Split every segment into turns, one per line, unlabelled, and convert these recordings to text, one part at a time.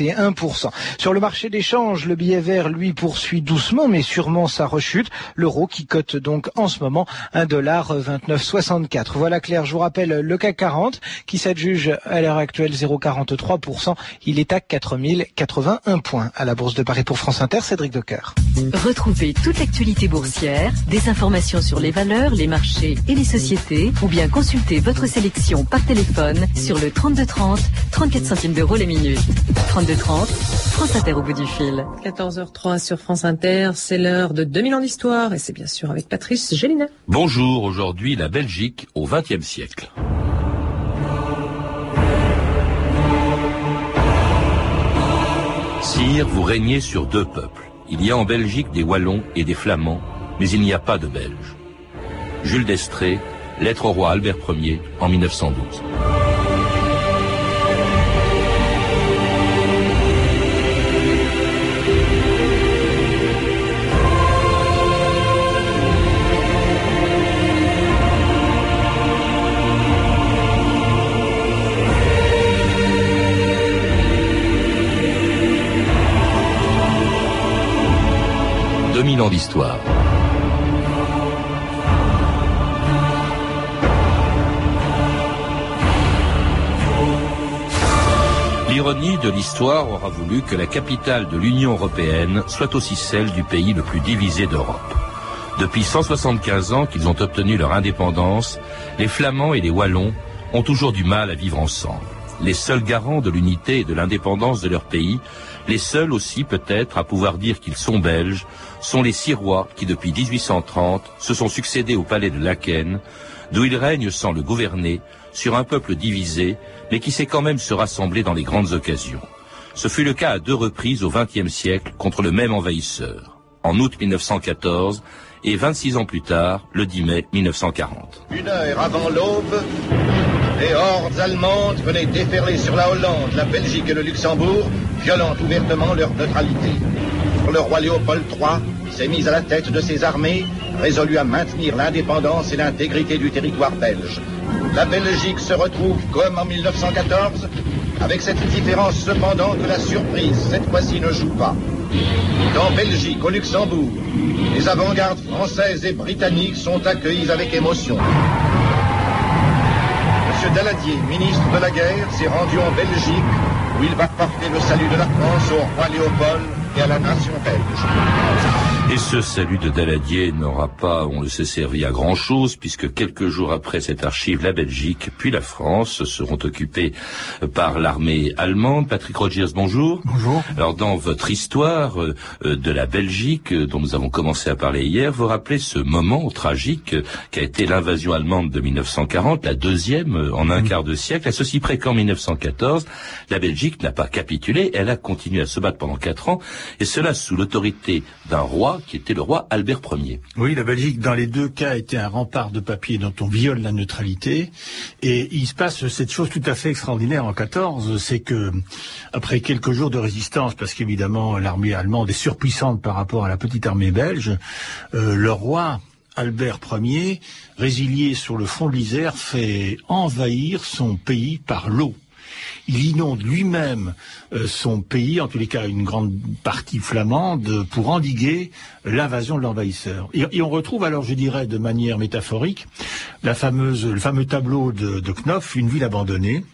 et 1%. Sur le marché des changes, le billet vert, lui, poursuit doucement, mais sûrement sa rechute. L'euro qui cote donc en ce moment 1,2964. Voilà Claire, je vous rappelle le CAC 40 qui s'adjuge à l'heure actuelle 0,43%. Il est à 4081 points. À la Bourse de Paris pour France Inter, Cédric Decoeur.
Retrouvez toute l'actualité boursière, des informations sur les valeurs, les marchés et les sociétés, ou bien consultez votre sélection par téléphone sur le 3230, 34 centimes d'euros les minutes. 3230, France Inter au bout du fil.
14h03 sur France Inter, c'est l'heure de 2000 ans d'histoire et c'est bien sûr avec Patrice Gélinet.
Bonjour, aujourd'hui la Belgique au XXe siècle. Sire, vous régnez sur deux peuples. Il y a en Belgique des Wallons et des Flamands, mais il n'y a pas de Belges. Jules d'Estrée, lettre au roi Albert Ier en 1912. 2000 ans d'histoire. L'ironie de l'histoire aura voulu que la capitale de l'Union européenne soit aussi celle du pays le plus divisé d'Europe. Depuis 175 ans qu'ils ont obtenu leur indépendance, les Flamands et les Wallons ont toujours du mal à vivre ensemble. Les seuls garants de l'unité et de l'indépendance de leur pays les seuls aussi peut-être à pouvoir dire qu'ils sont belges sont les six rois qui depuis 1830 se sont succédés au palais de Laken, d'où ils règnent sans le gouverner, sur un peuple divisé, mais qui sait quand même se rassembler dans les grandes occasions. Ce fut le cas à deux reprises au XXe siècle contre le même envahisseur. En août 1914 et 26 ans plus tard, le 10 mai 1940.
Une heure avant l'aube, les hordes allemandes venaient déferler sur la Hollande, la Belgique et le Luxembourg, violant ouvertement leur neutralité. Le roi Léopold III s'est mis à la tête de ses armées, résolu à maintenir l'indépendance et l'intégrité du territoire belge. La Belgique se retrouve comme en 1914, avec cette différence cependant que la surprise, cette fois-ci, ne joue pas. Dans Belgique, au Luxembourg, les avant-gardes françaises et britanniques sont accueillies avec émotion. M. Daladier, ministre de la Guerre, s'est rendu en Belgique où il va porter le salut de la France au roi Léopold et à la nation belge.
Et ce salut de Daladier n'aura pas, on le sait, servi à grand chose, puisque quelques jours après cette archive, la Belgique puis la France seront occupés par l'armée allemande. Patrick Rogers, bonjour.
Bonjour.
Alors, dans votre histoire euh, de la Belgique, euh, dont nous avons commencé à parler hier, vous rappelez ce moment tragique qu'a été l'invasion allemande de 1940, la deuxième euh, en un mm. quart de siècle, à ceci près qu'en 1914, la Belgique n'a pas capitulé, elle a continué à se battre pendant quatre ans, et cela sous l'autorité d'un roi qui était le roi Albert Ier.
Oui, la Belgique, dans les deux cas, était un rempart de papier dont on viole la neutralité. Et il se passe cette chose tout à fait extraordinaire en 14, c'est que, après quelques jours de résistance, parce qu'évidemment l'armée allemande est surpuissante par rapport à la petite armée belge, euh, le roi Albert Ier, résilié sur le fond de l'Isère, fait envahir son pays par l'eau il inonde lui-même euh, son pays, en tous les cas une grande partie flamande, pour endiguer l'invasion de l'envahisseur. Et, on retrouve alors, je dirais, de manière métaphorique, le fameux tableau de, de Knopf, une ville abandonnée,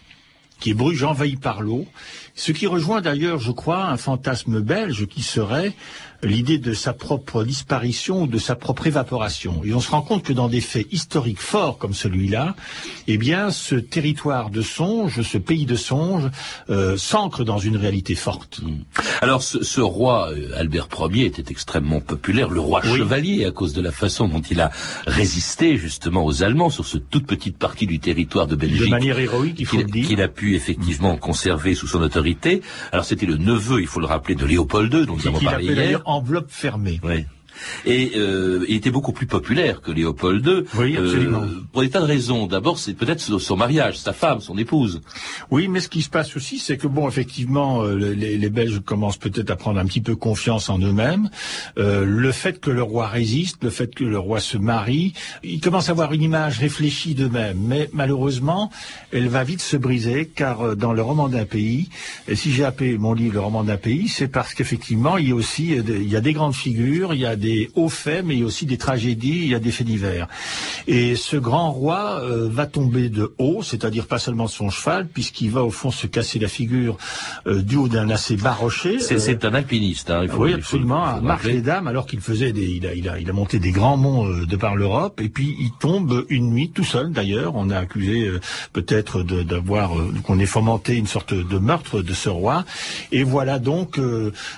qui est Bruges envahie par l'eau, ce qui rejoint d'ailleurs, je crois, un fantasme belge qui serait l'idée de sa propre disparition ou de sa propre évaporation. Et on se rend compte que dans des faits historiques forts comme celui-là, eh bien, ce territoire de songe, ce pays de songe, euh, s'ancre dans une réalité forte. Hmm.
Alors, ce, roi euh, Albert Ier était extrêmement populaire, le roi chevalier, à cause de la façon dont il a résisté justement aux Allemands sur cette toute petite partie du territoire de Belgique.
De manière héroïque, il faut le dire.
Qu'il a pu effectivement conserver sous son autorité. Alors, c'était le neveu, il faut le rappeler, de Léopold II, dont nous avons parlé hier
enveloppe fermée.
Oui. Et euh, il était beaucoup plus populaire que Léopold II.
Oui, absolument. Euh,
pour des tas de raisons. D'abord, c'est peut-être son mariage, sa femme, son épouse.
Oui, mais ce qui se passe aussi, c'est que bon, effectivement, euh, les, les, Belges commencent peut-être à prendre un petit peu confiance en eux-mêmes. Euh, le fait que le roi résiste, le fait que le roi se marie, ils commencent à avoir une image réfléchie d'eux-mêmes. Mais malheureusement, elle va vite se briser, car dans le roman d'un pays, et si j'ai appelé mon livre le roman d'un pays, c'est parce qu'effectivement, il y a aussi il y a des grandes figures, il y a des hauts faits, mais il y a aussi des tragédies, il y a des faits divers. Et ce grand roi va tomber de haut, c'est-à-dire pas seulement de son cheval, puisqu'il va au fond se casser la figure euh, du haut d'un assez bas rocher.
C'est un alpiniste, hein, il
faut, Oui, absolument, marche les dames, alors qu'il faisait des, il a, il a, il a monté des grands monts euh, de par l'Europe, et puis il tombe une nuit tout seul d'ailleurs. On a accusé euh, peut-être d'avoir, qu'on ait fomenté une sorte de meurtre de ce roi. Et voilà donc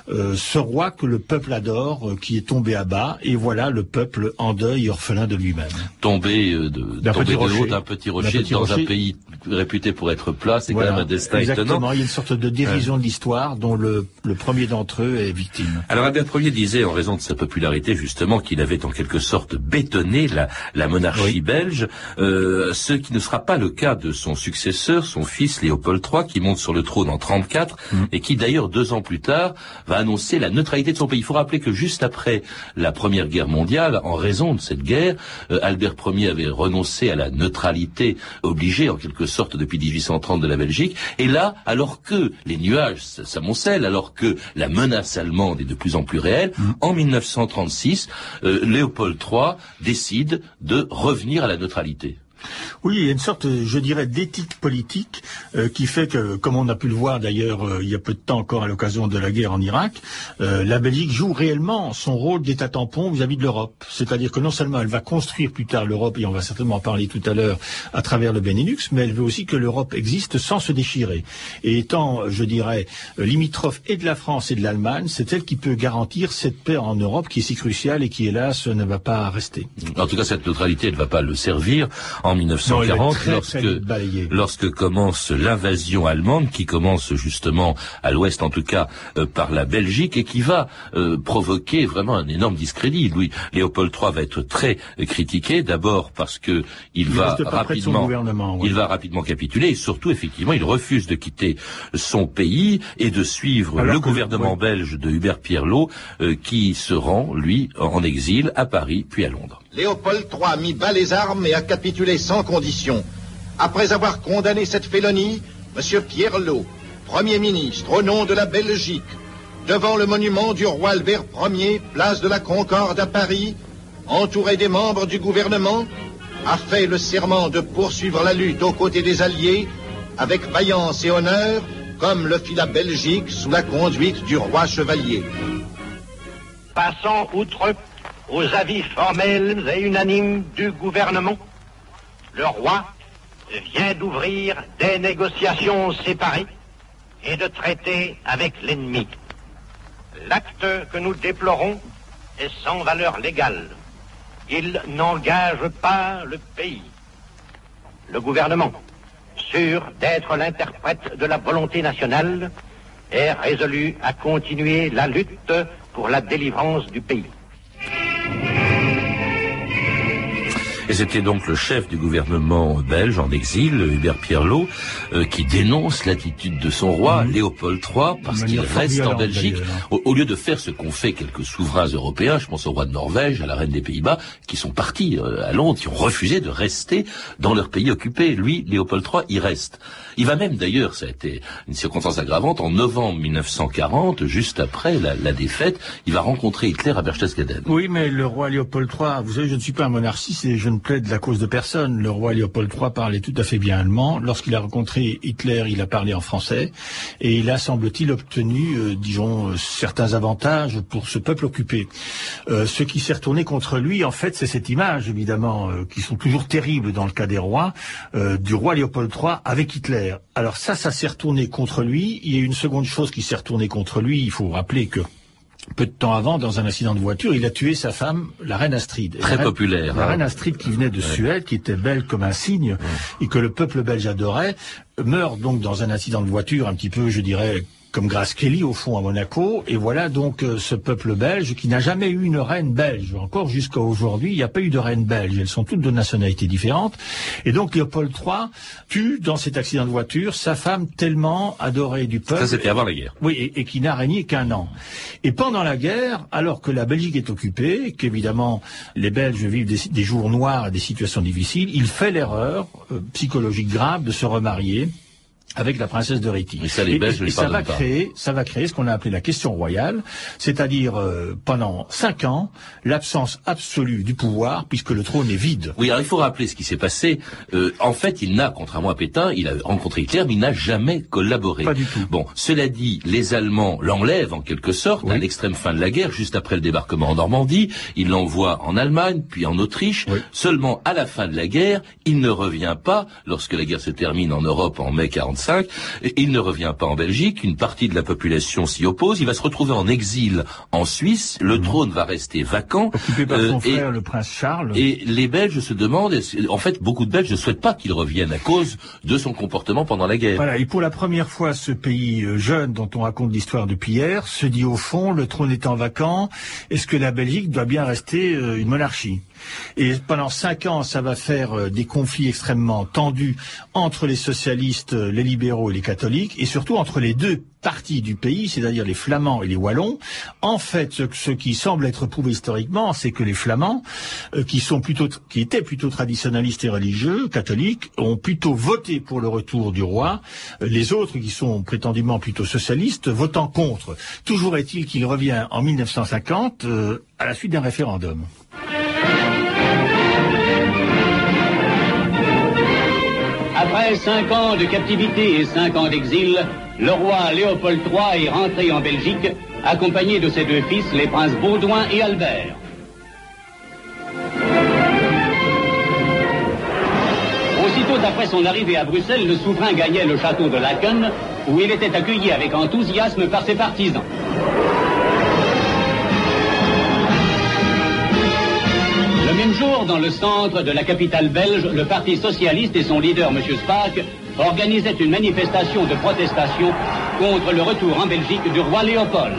ce roi que le peuple adore, qui est tombé à bas, et voilà le peuple en deuil, orphelin de lui-même.
Tombé de, d'un petit, rocher, d'un petit rocher dans un pays réputé pour être plat, c'est quand même un destin
Exactement, il y a une sorte de dérision de l'histoire dont le, le premier d'entre eux est victime.
Alors Albert Ier disait, en raison de sa popularité justement, qu'il avait en quelque sorte bétonné la, la monarchie belge, euh, ce qui ne sera pas le cas de son successeur, son fils Léopold III, qui monte sur le trône en 34 mm. et qui d'ailleurs deux ans plus tard va annoncer la neutralité de son pays. Il faut rappeler que juste après la Première Guerre mondiale, en raison de cette guerre, euh, Albert Ier avait renoncé à la neutralité obligée en quelque sorte depuis 1830 de la Belgique. Et là, alors que les nuages s'amoncellent, alors que la menace allemande est de plus en plus réelle, mmh. en 1936, euh, Léopold III décide de revenir à la neutralité.
Oui, il y a une sorte, je dirais, d'éthique politique euh, qui fait que, comme on a pu le voir d'ailleurs euh, il y a peu de temps encore à l'occasion de la guerre en Irak, euh, la Belgique joue réellement son rôle d'état tampon vis-à-vis de l'Europe. C'est-à-dire que non seulement elle va construire plus tard l'Europe, et on va certainement en parler tout à l'heure à travers le Benelux, mais elle veut aussi que l'Europe existe sans se déchirer. Et étant, je dirais, limitrophe et de la France et de l'Allemagne, c'est elle qui peut garantir cette paix en Europe qui est si cruciale et qui, hélas, ne va pas rester.
En tout cas, cette neutralité ne va pas le servir 1940 lorsque, lorsque commence l'invasion allemande qui commence justement à l'ouest en tout cas euh, par la Belgique et qui va euh, provoquer vraiment un énorme discrédit. Louis Léopold III va être très critiqué d'abord parce que il, va rapidement il va rapidement capituler et surtout effectivement il refuse de quitter son pays et de suivre le gouvernement belge de Hubert Pierlot euh, qui se rend lui en exil à Paris puis à Londres.
Léopold III mit bas les armes et a capitulé sans condition. Après avoir condamné cette félonie, M. Pierlot, Premier ministre au nom de la Belgique, devant le monument du roi Albert Ier, place de la Concorde à Paris, entouré des membres du gouvernement, a fait le serment de poursuivre la lutte aux côtés des Alliés avec vaillance et honneur, comme le fit la Belgique sous la conduite du roi chevalier.
Passant outre aux avis formels et unanimes du gouvernement, le roi vient d'ouvrir des négociations séparées et de traiter avec l'ennemi. L'acte que nous déplorons est sans valeur légale. Il n'engage pas le pays. Le gouvernement, sûr d'être l'interprète de la volonté nationale, est résolu à continuer la lutte pour la délivrance du pays.
Et c'était donc le chef du gouvernement belge en exil, Hubert Pierlot, euh, qui dénonce l'attitude de son roi, mhm. Léopold III, parce qu'il reste en Belgique, au, lieu de faire ce qu'ont fait quelques souverains européens, je pense au roi de Norvège, à la reine des Pays-Bas, qui sont partis euh, à Londres, qui ont refusé de rester dans leur pays occupé. Lui, Léopold III, il reste. Il va même d'ailleurs, ça a été une circonstance aggravante, en novembre 1940, juste après la, la défaite, il va rencontrer Hitler à Berchtesgaden.
Oui, mais le roi Léopold III, vous savez, je ne suis pas un monarchiste et je ne plaide la cause de personne. Le roi Léopold III parlait tout à fait bien allemand. Lorsqu'il a rencontré Hitler, il a parlé en français. Et il a, semble-t-il, obtenu, euh, disons, euh, certains avantages pour ce peuple occupé. Euh, ce qui s'est retourné contre lui, en fait, c'est cette image, évidemment, qui sont toujours terribles dans le cas des rois, du roi Léopold III avec Hitler. Alors ça, ça s'est retourné contre lui. Il y a une seconde chose qui s'est retournée contre lui. Il faut rappeler que peu de temps avant, dans un accident de voiture, il a tué sa femme, la reine Astrid.
Très populaire.
La reine hein. Astrid qui venait de Suède, qui était belle comme un cygne, et que le peuple belge adorait, meurt donc dans un accident de voiture un petit peu, je dirais, comme Grace Kelly au fond à Monaco. Et voilà donc euh, ce peuple belge qui n'a jamais eu une reine belge. Encore jusqu'à aujourd'hui, il n'y a pas eu de reine belge. Elles sont toutes de nationalités différentes. Et donc Léopold III tue dans cet accident de voiture sa femme tellement adorée du peuple.
Ça, c'était avant la guerre.
Oui, et, et qui n'a régné qu'un an. Et pendant la guerre, alors que la Belgique est occupée, qu'évidemment les Belges vivent des, des jours noirs et des situations difficiles, il fait l'erreur euh, psychologique grave de se remarier avec la princesse de Réti.
Et ça, les Belges ne lui
ça va
pas.
créer, ça va créer ce qu'on a appelé la question royale, c'est-à-dire euh, pendant cinq ans l'absence absolue du pouvoir puisque le trône est vide.
Oui, alors il faut rappeler ce qui s'est passé. Euh, en fait, il n'a, contrairement à Pétain, il a rencontré Hitler, mais il n'a jamais collaboré.
Pas du tout.
Bon, cela dit, les Allemands l'enlèvent en quelque sorte à l'extrême fin de la guerre, juste après le débarquement en Normandie. Ils l'envoient en Allemagne, puis en Autriche.
Oui.
Seulement, à la fin de la guerre, il ne revient pas, lorsque la guerre se termine en Europe en mai 45, et il ne revient pas en Belgique. Une partie de la population s'y oppose. Il va se retrouver en exil en Suisse. Le trône va rester vacant.
Occupé par
Euh,
son
et-
frère, le prince Charles.
et les Belges se demandent, en fait, beaucoup de Belges ne souhaitent pas qu'il revienne à cause de son comportement pendant la guerre.
Voilà, et pour la première fois, ce pays euh, jeune dont on raconte l'histoire depuis hier se dit au fond, le trône étant vacant, est-ce que la Belgique doit bien rester euh, une monarchie? Et pendant cinq ans, ça va faire euh, des conflits extrêmement tendus entre les socialistes, euh, les libéraux et les catholiques, et surtout entre les deux parties du pays, c'est-à-dire les Flamands et les Wallons. En fait, ce, qui semble être prouvé historiquement, c'est que les Flamands, euh, qui étaient plutôt traditionnalistes et religieux, catholiques, ont plutôt voté pour le retour du roi. Les autres, qui sont prétendument plutôt socialistes, votant contre. Toujours est-il qu'il revient en 1950 euh, à la suite d'un référendum.
Après cinq ans de captivité et cinq ans d'exil, le roi Léopold III est rentré en Belgique, accompagné de ses deux fils, les princes Baudouin et Albert. Aussitôt après son arrivée à Bruxelles, le souverain gagnait le château de Laken, où il était accueilli avec enthousiasme par ses partisans. Même jour, dans le centre de la capitale belge, le Parti socialiste et son leader, M. Spaak, organisaient une manifestation de protestation contre le retour en Belgique du roi Léopold.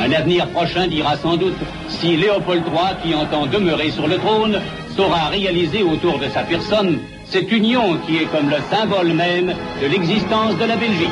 Un avenir prochain dira sans doute si Léopold III, qui entend demeurer sur le trône, saura réaliser autour de sa personne cette union qui est comme le symbole même de l'existence de la Belgique.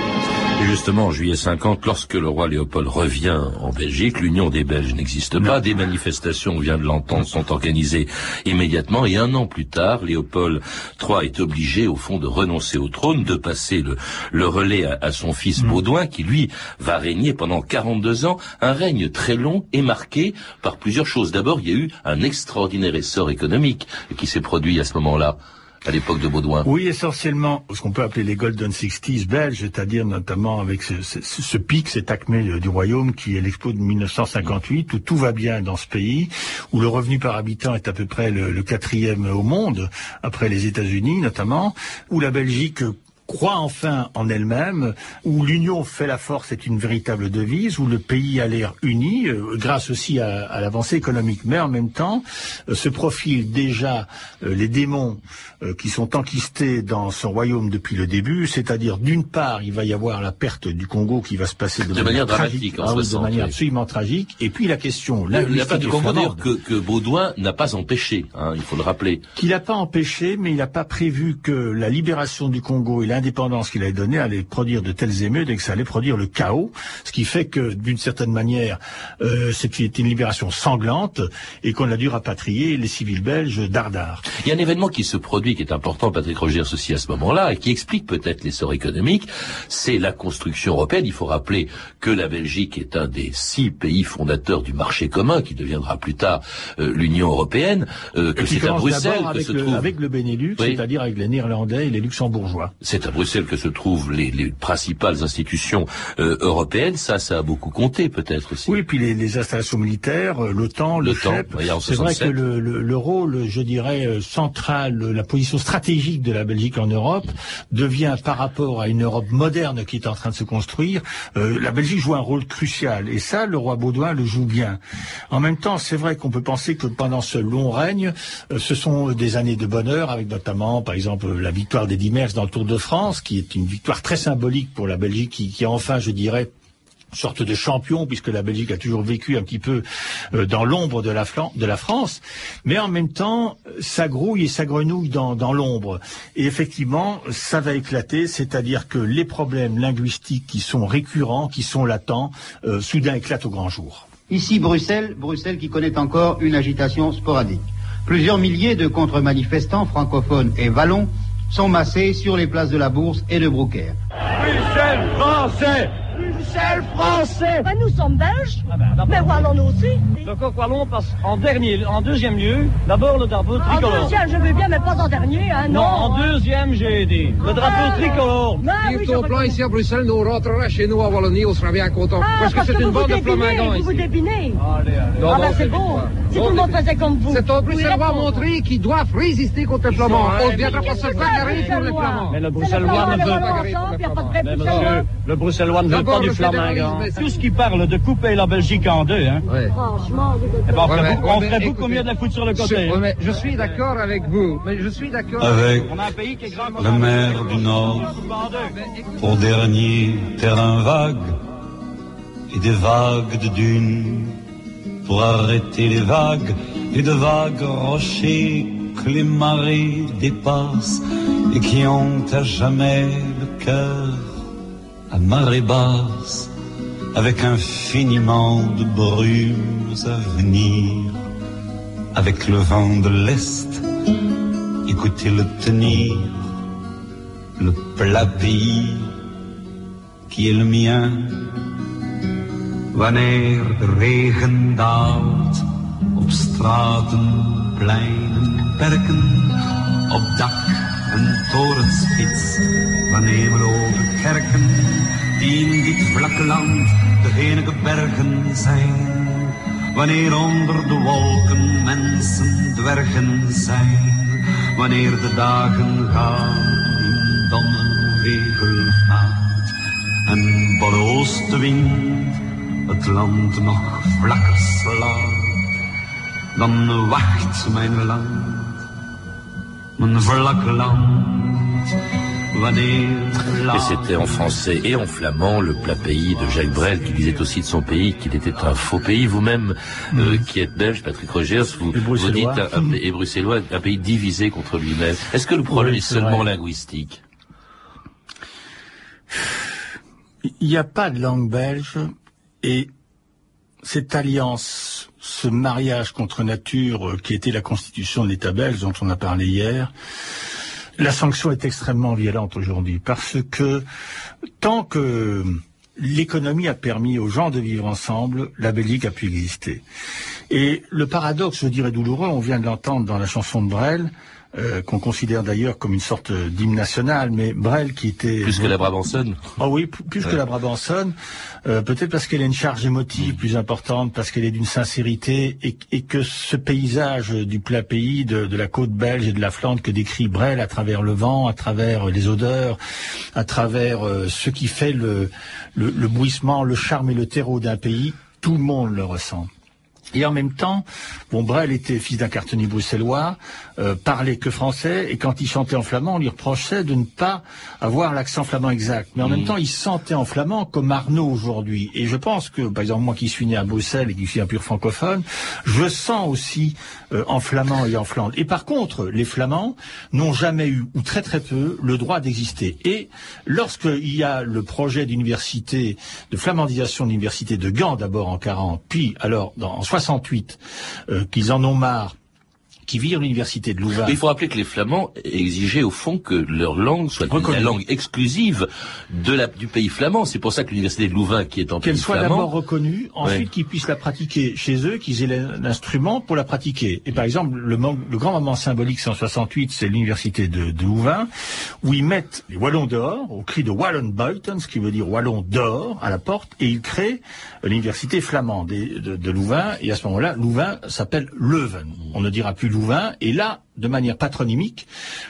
Et justement, en juillet 50, lorsque le roi Léopold revient en Belgique, l'Union des Belges n'existe pas. Des manifestations, on vient de l'entendre, sont organisées immédiatement. Et un an plus tard, Léopold III est obligé, au fond, de renoncer au trône, de passer le, le relais à, à son fils Baudouin, qui lui va régner pendant 42 ans. Un règne très long et marqué par plusieurs choses. D'abord, il y a eu un extraordinaire essor économique qui s'est produit à ce moment-là, à l'époque de Baudouin.
Oui, essentiellement, ce qu'on peut appeler les Golden Sixties belges, c'est-à-dire notamment avec ce, pic, cet acmé euh, du royaume qui est l'expo de 1958, où tout va bien dans ce pays, où le revenu par habitant est à peu près le quatrième au monde, après les États-Unis notamment, où la Belgique croit enfin en elle-même, où l'union fait la force est une véritable devise, où le pays a l'air uni, euh, grâce aussi à, à l'avancée économique. Mais en même temps, euh, se profilent déjà euh, les démons qui sont enquistés dans son royaume depuis le début, c'est-à-dire d'une part, il va y avoir la perte du Congo qui va se passer de,
De manière
tragique,
dramatique en
Ah oui,
60,
de manière
oui.
absolument tragique, et puis la question,
La, la
linguistique
part du
et
Congo, que, que Baudouin n'a pas empêché, hein, il faut le rappeler.
qu'il n'a pas empêché, mais il n'a pas prévu que la libération du Congo et l'indépendance qu'il avait donnée allaient produire de telles émeutes et que ça allait produire le chaos, ce qui fait que, d'une certaine manière, euh, c'était une libération sanglante et qu'on a dû rapatrier les civils belges d'Ardar.
Il y a un événement qui se produit, qui est important, Patrick Rogers aussi à ce moment-là, et qui explique peut-être l'essor économique, c'est la construction européenne. Il faut rappeler que la Belgique est un des six pays fondateurs du marché commun, qui deviendra plus tard euh, l'Union européenne, euh, que c'est à Bruxelles que
avec
se
le,
trouve...
avec le Benelux,
Oui.
c'est-à-dire avec les Néerlandais et les Luxembourgeois.
C'est à Bruxelles que se trouvent les, les principales institutions euh, européennes. Ça, ça a beaucoup compté, peut-être aussi.
Oui, et puis les, les installations militaires, euh, l'OTAN, le
L'OTAN,
CHEP. C'est vrai
67.
que le, le, le rôle, je dirais, euh, central, la position stratégique de la Belgique en Europe devient par rapport à une Europe moderne qui est en train de se construire, euh, la Belgique joue un rôle crucial. Et ça, le roi Baudouin le joue bien. En même temps, c'est vrai qu'on peut penser que pendant ce long règne, euh, ce sont des années de bonheur, avec notamment, par exemple, la victoire des Merckx dans le Tour de France, qui est une victoire très symbolique pour la Belgique, qui, a enfin, je dirais, sorte de champion, puisque la Belgique a toujours vécu un petit peu euh, dans l'ombre de la, France, mais en même temps, ça grouille et ça grenouille dans, dans l'ombre. Et effectivement, ça va éclater, c'est-à-dire que les problèmes linguistiques qui sont récurrents, qui sont latents, euh, soudain éclatent au grand jour.
Ici Bruxelles, Bruxelles qui connaît encore une agitation sporadique. Plusieurs milliers de contre-manifestants francophones et wallons sont massés sur les places de la Bourse et de Brouckère.
Bruxelles français Bruxelles français
ben, Nous sommes belges, ah ben, mais wallons aussi?
Le coq wallon passe en dernier, en deuxième lieu, d'abord le drapeau tricolore.
En deuxième, je veux bien, mais pas en dernier, hein, non.
Non, en
hein.
deuxième, j'ai dit. Le drapeau ah, tricolore.
Si oui, au plan ici à Bruxelles, nous rentrera chez nous à Wallonie, on sera bien content.
Ah,
parce,
que
c'est une bande de flamingants
ici. Vous dépinez.
Allez, allez.
Ah, ben c'est bon. Si tout le monde faisait comme vous.
C'est aux Bruxellois montré qu'ils doivent résister contre les flamands. On ne viendra pas se bagarrer pour les flamands.
Mais le Bruxellois ne veut pas. Le Bruxellois ne veut pas du tout ce qui parle de couper la Belgique en deux, hein.
Franchement,
eh ben, on ferait, beaucoup, on ferait beaucoup mieux de la foutre sur le côté.
Je, hein. je suis d'accord avec vous, mais je suis d'accord
avec la mer du Nord pour dernier terrain vague et des vagues de dunes pour arrêter les vagues et de vagues rochers que les marées dépassent et qui ont à jamais le cœur à marée basse avec infiniment de brumes à venir, avec le vent de l'Est, écoutez-le tenir, le plat pays qui est le mien. Wanneer de regen daalt op straten, pleinen, perken, op dak en torenspits, we over kerken die in dit vlakke land de enige bergen zijn. Wanneer onder de wolken mensen dwergen zijn. Wanneer de dagen gaan in domme regelmaat. En bolle oostenwind het land nog vlakker slaat. Dan wacht mijn land
Et c'était en français et en flamand le plat pays de Jacques Brel qui disait aussi de son pays qu'il était un faux pays. Vous-même, euh, qui êtes belge, Patrick Rogers, vous, vous dites un, et bruxellois, un pays divisé contre lui-même. Est-ce que le problème est, seulement linguistique?
Il n'y a pas de langue belge et cette alliance, ce mariage contre nature euh, qui était la constitution de l'État belge dont on a parlé hier, la sanction est extrêmement violente aujourd'hui parce que tant que l'économie a permis aux gens de vivre ensemble, la Belgique a pu exister. Et le paradoxe, je dirais douloureux, on vient de l'entendre dans la chanson de Brel, euh, qu'on considère d'ailleurs comme une sorte d'hymne national, mais Brel qui était...
Plus que la Brabançonne.
Ah oui, plus que la Brabançonne, euh, peut-être parce qu'elle a une charge émotive plus importante, parce qu'elle est d'une sincérité, et, que ce paysage du plat pays, de, la côte belge et de la Flandre que décrit Brel à travers le vent, à travers les odeurs, à travers euh, ce qui fait le, le, le bruissement, le charme et le terreau d'un pays, tout le monde le ressent. Et en même temps, bon, Brel était fils d'un cartonnier bruxellois, euh, parlait que français, et quand il chantait en flamand, on lui reprochait de ne pas avoir l'accent flamand exact. Mais en même mm. temps, il sentait en flamand comme Arnaud aujourd'hui. Et je pense que, par exemple, moi qui suis né à Bruxelles et qui suis un pur francophone, je sens aussi euh, en flamand et en Flandre. Et par contre, les flamands n'ont jamais eu, ou très très peu, le droit d'exister. Et lorsqu'il y a le projet d'université, de flamandisation de l'université de Gand d'abord en 40, puis alors dans, en 68, euh, qu'ils en ont marre qui vit à l'université de Louvain.
il faut rappeler que les Flamands exigeaient au fond que leur langue soit la langue exclusive de la, du pays flamand. C'est pour ça que l'université de Louvain, qui est en.
Qu'elle soit d'abord reconnue, ensuite qu'ils puissent la pratiquer chez eux, qu'ils aient l'instrument pour la pratiquer. Et par exemple, le, le grand moment symbolique 168, c'est l'université de, de, Louvain, où ils mettent les Wallons dehors, au cri de Wallon Buiten, ce qui veut dire Wallon dehors, à la porte, et ils créent l'université flamande de, Louvain, et à ce moment-là, Louvain s'appelle Leuven. On ne dira plus Louvain, et là, de manière patronymique,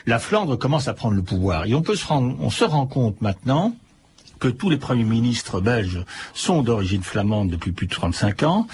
la Flandre commence à prendre le pouvoir. Et on peut se rendre, on se rend compte maintenant que tous les premiers ministres belges sont d'origine flamande depuis plus de 35 ans,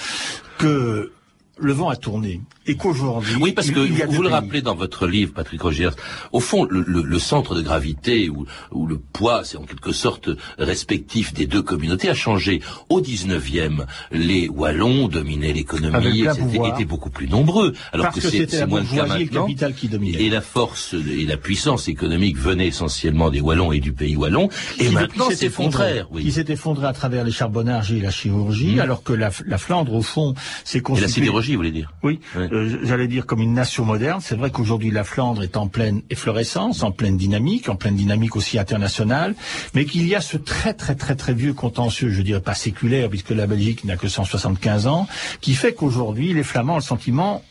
que le vent a tourné et qu'aujourd'hui,
oui, parce que
il y a
vous le
pays.
rappelez dans votre livre, Patrick Rogers, au fond, le, le- le centre de gravité ou, ou le poids, c'est en quelque sorte respectif des deux communautés, a changé. Au 19e, les Wallons dominaient l'économie, et étaient beaucoup plus nombreux, alors
Parce
que, c'est moins le cas
et le
maintenant.
qui.
Et la force et la puissance économique venaient essentiellement des Wallons et du pays Wallon. Et maintenant, c'est le contraire. Oui.
Qui s'est effondré à travers les charbonnages et la chirurgie,
Mhm.
alors que la, la Flandre, au fond, s'est
Et
constituée...
la sidérurgie, vous voulez dire
Oui, euh, j'allais dire comme une nation moderne. C'est vrai qu'aujourd'hui la Flandre est en pleine efflorescence, en pleine dynamique, en pleine dynamique aussi internationale, mais qu'il y a ce très très très très vieux contentieux, je dirais pas séculaire, puisque la Belgique n'a que 175 ans, qui fait qu'aujourd'hui les Flamands ont le sentiment,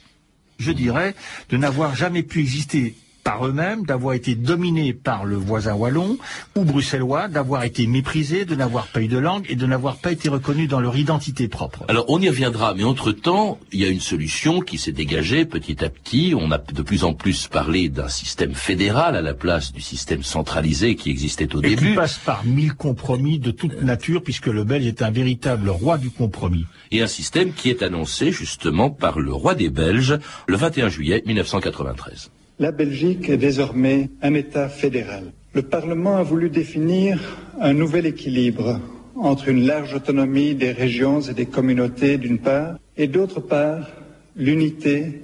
je dirais, de n'avoir jamais pu exister par eux-mêmes, d'avoir été dominés par le voisin wallon ou bruxellois, d'avoir été méprisés, de n'avoir pas eu de langue et de n'avoir pas été reconnus dans leur identité propre.
Alors on y reviendra, mais entre-temps, il y a une solution qui s'est dégagée petit à petit. On a de plus en plus parlé d'un système fédéral à la place du système centralisé qui existait au
Et qui
début.
passe par mille compromis de toute nature, puisque le Belge est un véritable roi du compromis.
Et un système qui est annoncé justement par le roi des Belges le 21 juillet 1993.
La Belgique est désormais un État fédéral. Le Parlement a voulu définir un nouvel équilibre entre une large autonomie des régions et des communautés d'une part, et d'autre part, l'unité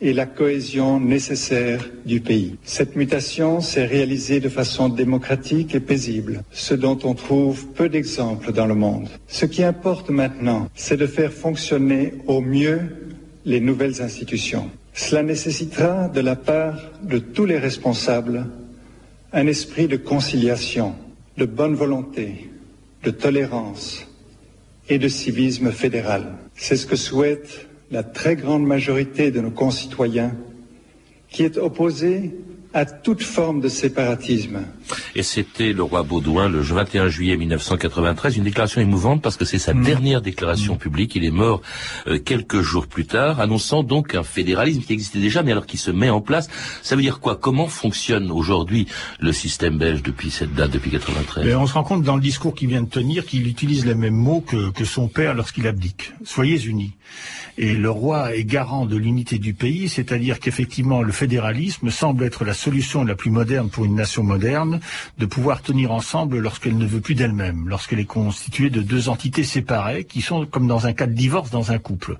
et la cohésion nécessaires du pays. Cette mutation s'est réalisée de façon démocratique et paisible, ce dont on trouve peu d'exemples dans le monde. Ce qui importe maintenant, c'est de faire fonctionner au mieux les nouvelles institutions. Cela nécessitera de la part de tous les responsables un esprit de conciliation, de bonne volonté, de tolérance et de civisme fédéral. C'est ce que souhaite la très grande majorité de nos concitoyens qui est opposée à toute forme de séparatisme.
Et c'était le roi Baudouin le 21 juillet 1993, une déclaration émouvante parce que c'est sa dernière déclaration publique. Il est mort euh, quelques jours plus tard, annonçant donc un fédéralisme qui existait déjà, mais alors qui se met en place. Ça veut dire quoi? Comment fonctionne aujourd'hui le système belge depuis cette date, depuis 93
Et on se rend compte dans le discours qu'il vient de tenir qu'il utilise les mêmes mots que, que son père lorsqu'il abdique. Soyez unis. Et le roi est garant de l'unité du pays, c'est-à-dire qu'effectivement le fédéralisme semble être la solution la plus moderne pour une nation moderne de pouvoir tenir ensemble lorsqu'elle ne veut plus d'elle-même, lorsqu'elle est constituée de deux entités séparées qui sont comme dans un cas de divorce dans un couple.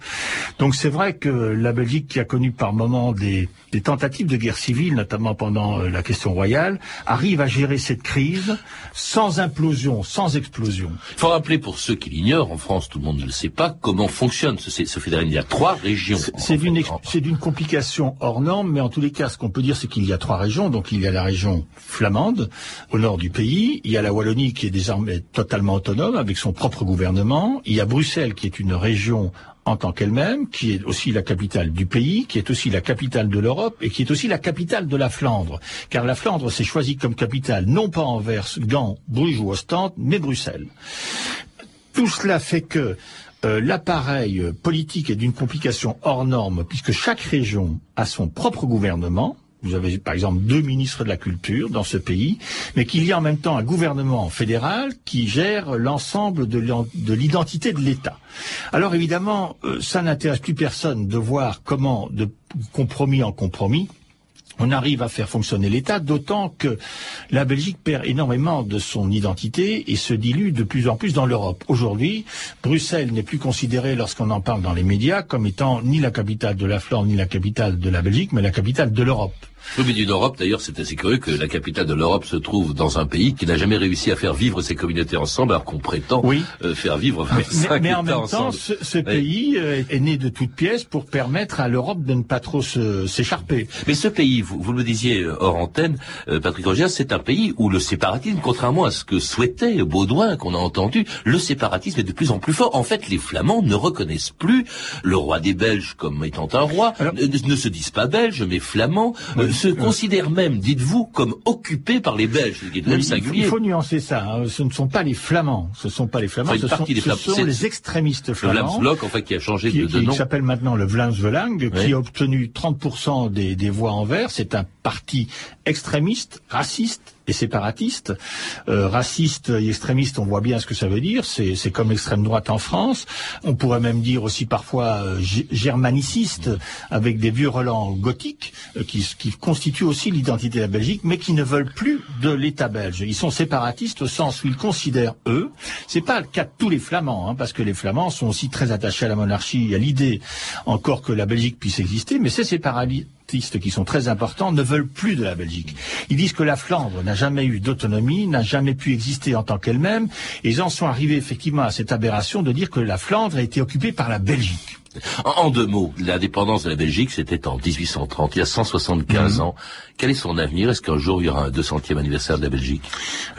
Donc c'est vrai que la Belgique qui a connu par moments des, tentatives de guerre civile, notamment pendant euh, la question royale, arrive à gérer cette crise sans implosion, sans explosion.
Il faut rappeler pour ceux qui l'ignorent, en France tout le monde ne le sait pas, comment fonctionne ce fédéralisme. Il y a trois régions.
C'est d'une ex- c'est d'une complication hors norme, mais en tous les cas, ce qu'on peut dire, c'est qu'il y a trois régions. Donc, il y a la région flamande, au nord du pays. Il y a la Wallonie, qui est désormais totalement autonome, avec son propre gouvernement. Il y a Bruxelles, qui est une région en tant qu'elle-même, qui est aussi la capitale du pays, qui est aussi la capitale de l'Europe et qui est aussi la capitale de la Flandre. Car la Flandre s'est choisie comme capitale, non pas Anvers, Gand, Bruges ou Ostende, mais Bruxelles. Tout cela fait que euh, l'appareil politique est d'une complication hors norme, puisque chaque région a son propre gouvernement. Vous avez par exemple deux ministres de la culture dans ce pays, mais qu'il y a en même temps un gouvernement fédéral qui gère l'ensemble de l'en- de l'identité de l'État. Alors évidemment, euh, ça n'intéresse plus personne de voir comment, de compromis en compromis, on arrive à faire fonctionner l'État, d'autant que la Belgique perd énormément de son identité et se dilue de plus en plus dans l'Europe. Aujourd'hui, Bruxelles n'est plus considérée, lorsqu'on en parle dans les médias, comme étant ni la capitale de la Flandre ni la capitale de la Belgique, mais la capitale de l'Europe.
Le but d'une Europe, d'ailleurs, c'est assez curieux que la capitale de l'Europe se trouve dans un pays qui n'a jamais réussi à faire vivre ses communautés ensemble, alors qu'on prétend euh, faire vivre
Mais,
25
mais en
États
même temps,
ensemble.
ce, ce
Oui.
pays euh, est né de toutes pièces pour permettre à l'Europe de ne pas trop s'écharper.
Mais ce pays, vous, vous le disiez hors antenne, euh, Patrick Roger, c'est un pays où le séparatisme, contrairement à ce que souhaitait Baudouin, qu'on a entendu, le séparatisme est de plus en plus fort. En fait, les Flamands ne reconnaissent plus le roi des Belges comme étant un roi, ne, ne se disent pas belges, mais flamands, euh, se considèrent même, dites-vous, comme occupés par les Belges, ce qui est tout de
Oui,
même
il, faut,
singulier.
il faut nuancer ça. hein. Ce ne sont pas les Flamands. Ce ne sont pas les Flamands.
Enfin,
ce sont, ce les extrémistes
Le
flamands.
Vlaams en fait, qui a changé
qui,
de, de
qui
nom.
s'appelle maintenant le Vlaams-Velang,
Oui.
qui a obtenu 30% des, des voix en vert. C'est un parti extrémiste, raciste, et séparatiste. Euh, raciste et extrémiste, on voit bien ce que ça veut dire. C'est comme l'extrême droite en France. On pourrait même dire aussi parfois euh, germaniciste, avec des vieux relents gothiques, euh, qui, constituent aussi l'identité de la Belgique, mais qui ne veulent plus de l'État belge. Ils sont séparatistes au sens où ils considèrent, eux, c'est pas le cas de tous les Flamands, hein, parce que les Flamands sont aussi très attachés à la monarchie, à l'idée encore que la Belgique puisse exister, mais ces séparatistes qui sont très importants ne veulent plus de la Belgique. Ils disent que la Flandre n'a jamais eu d'autonomie, n'a jamais pu exister en tant qu'elle-même, et ils en sont arrivés effectivement à cette aberration de dire que la Flandre a été occupée par la Belgique.
En, deux mots, l'indépendance de la Belgique, c'était en 1830, il y a 175 mhm. ans. Quel est son avenir? Est-ce qu'un jour il y aura un 200e anniversaire de la Belgique?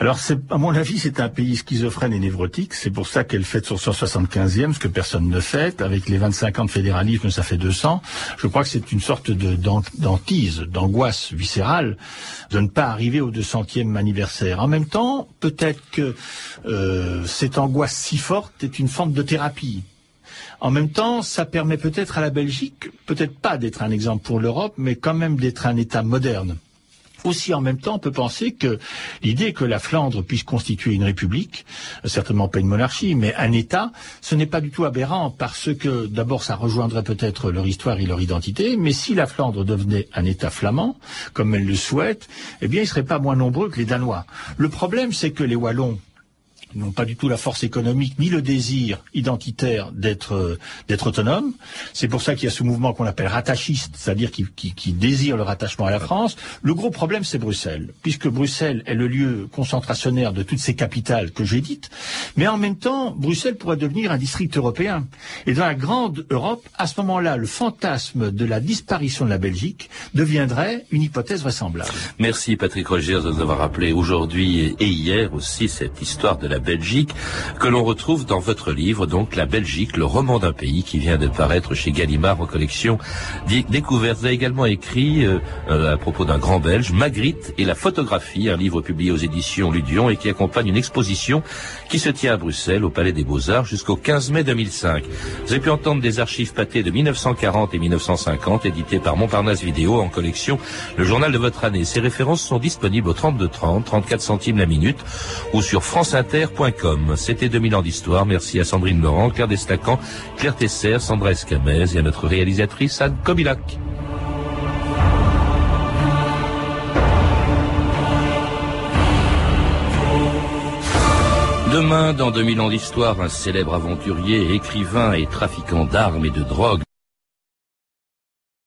Alors, à mon avis, c'est un pays schizophrène et névrotique. C'est pour ça qu'elle fête son 175e, ce que personne ne fête. Avec les 25 ans de fédéralisme, ça fait 200. Je crois que c'est une sorte de d'antise, d'angoisse viscérale de ne pas arriver au 200e anniversaire. En même temps, peut-être que euh, cette angoisse si forte est une forme de thérapie en même temps, ça permet peut-être à la Belgique, peut-être pas d'être un exemple pour l'Europe, mais quand même d'être un État moderne. Aussi, en même temps, on peut penser que l'idée que la Flandre puisse constituer une république, certainement pas une monarchie, mais un État, ce n'est pas du tout aberrant parce que, d'abord, ça rejoindrait peut-être leur histoire et leur identité, mais si la Flandre devenait un État flamand, comme elle le souhaite, eh bien, ils seraient pas moins nombreux que les Danois. Le problème, c'est que les Wallons, n'ont pas du tout la force économique ni le désir identitaire d'être euh, d'être autonome. C'est pour ça qu'il y a ce mouvement qu'on appelle rattachiste, c'est-à-dire qui, qui, qui, désire le rattachement à la France. Le gros problème, c'est Bruxelles, puisque Bruxelles est le lieu concentrationnaire de toutes ces capitales que j'ai dites. Mais en même temps, Bruxelles pourrait devenir un district européen. Et dans la grande Europe, à ce moment-là, le fantasme de la disparition de la Belgique deviendrait une hypothèse vraisemblable.
Merci Patrick Rogers de nous avoir rappelé aujourd'hui et hier aussi cette histoire de la Belgique, que l'on retrouve dans votre livre, donc La Belgique, le roman d'un pays qui vient de paraître chez Gallimard en collection découverte. Vous avez également écrit euh, euh, à propos d'un grand Belge, Magritte et la photographie, un livre publié aux éditions Ludion et qui accompagne une exposition qui se tient à Bruxelles au Palais des Beaux-Arts jusqu'au 15 mai 2005. Vous avez pu entendre des archives pâtées de 1940 et 1950 éditées par Montparnasse Vidéo en collection Le Journal de votre année. Ces références sont disponibles au 32 30, 34 centimes la minute ou sur France Inter c'était 2000 ans d'histoire. Merci à Sandrine Laurent, Claire Destacan, Claire Tesser, Sandra Escamez et à notre réalisatrice Anne Kobilac. Demain, dans 2000 ans d'histoire, un célèbre aventurier, écrivain et trafiquant d'armes et de drogue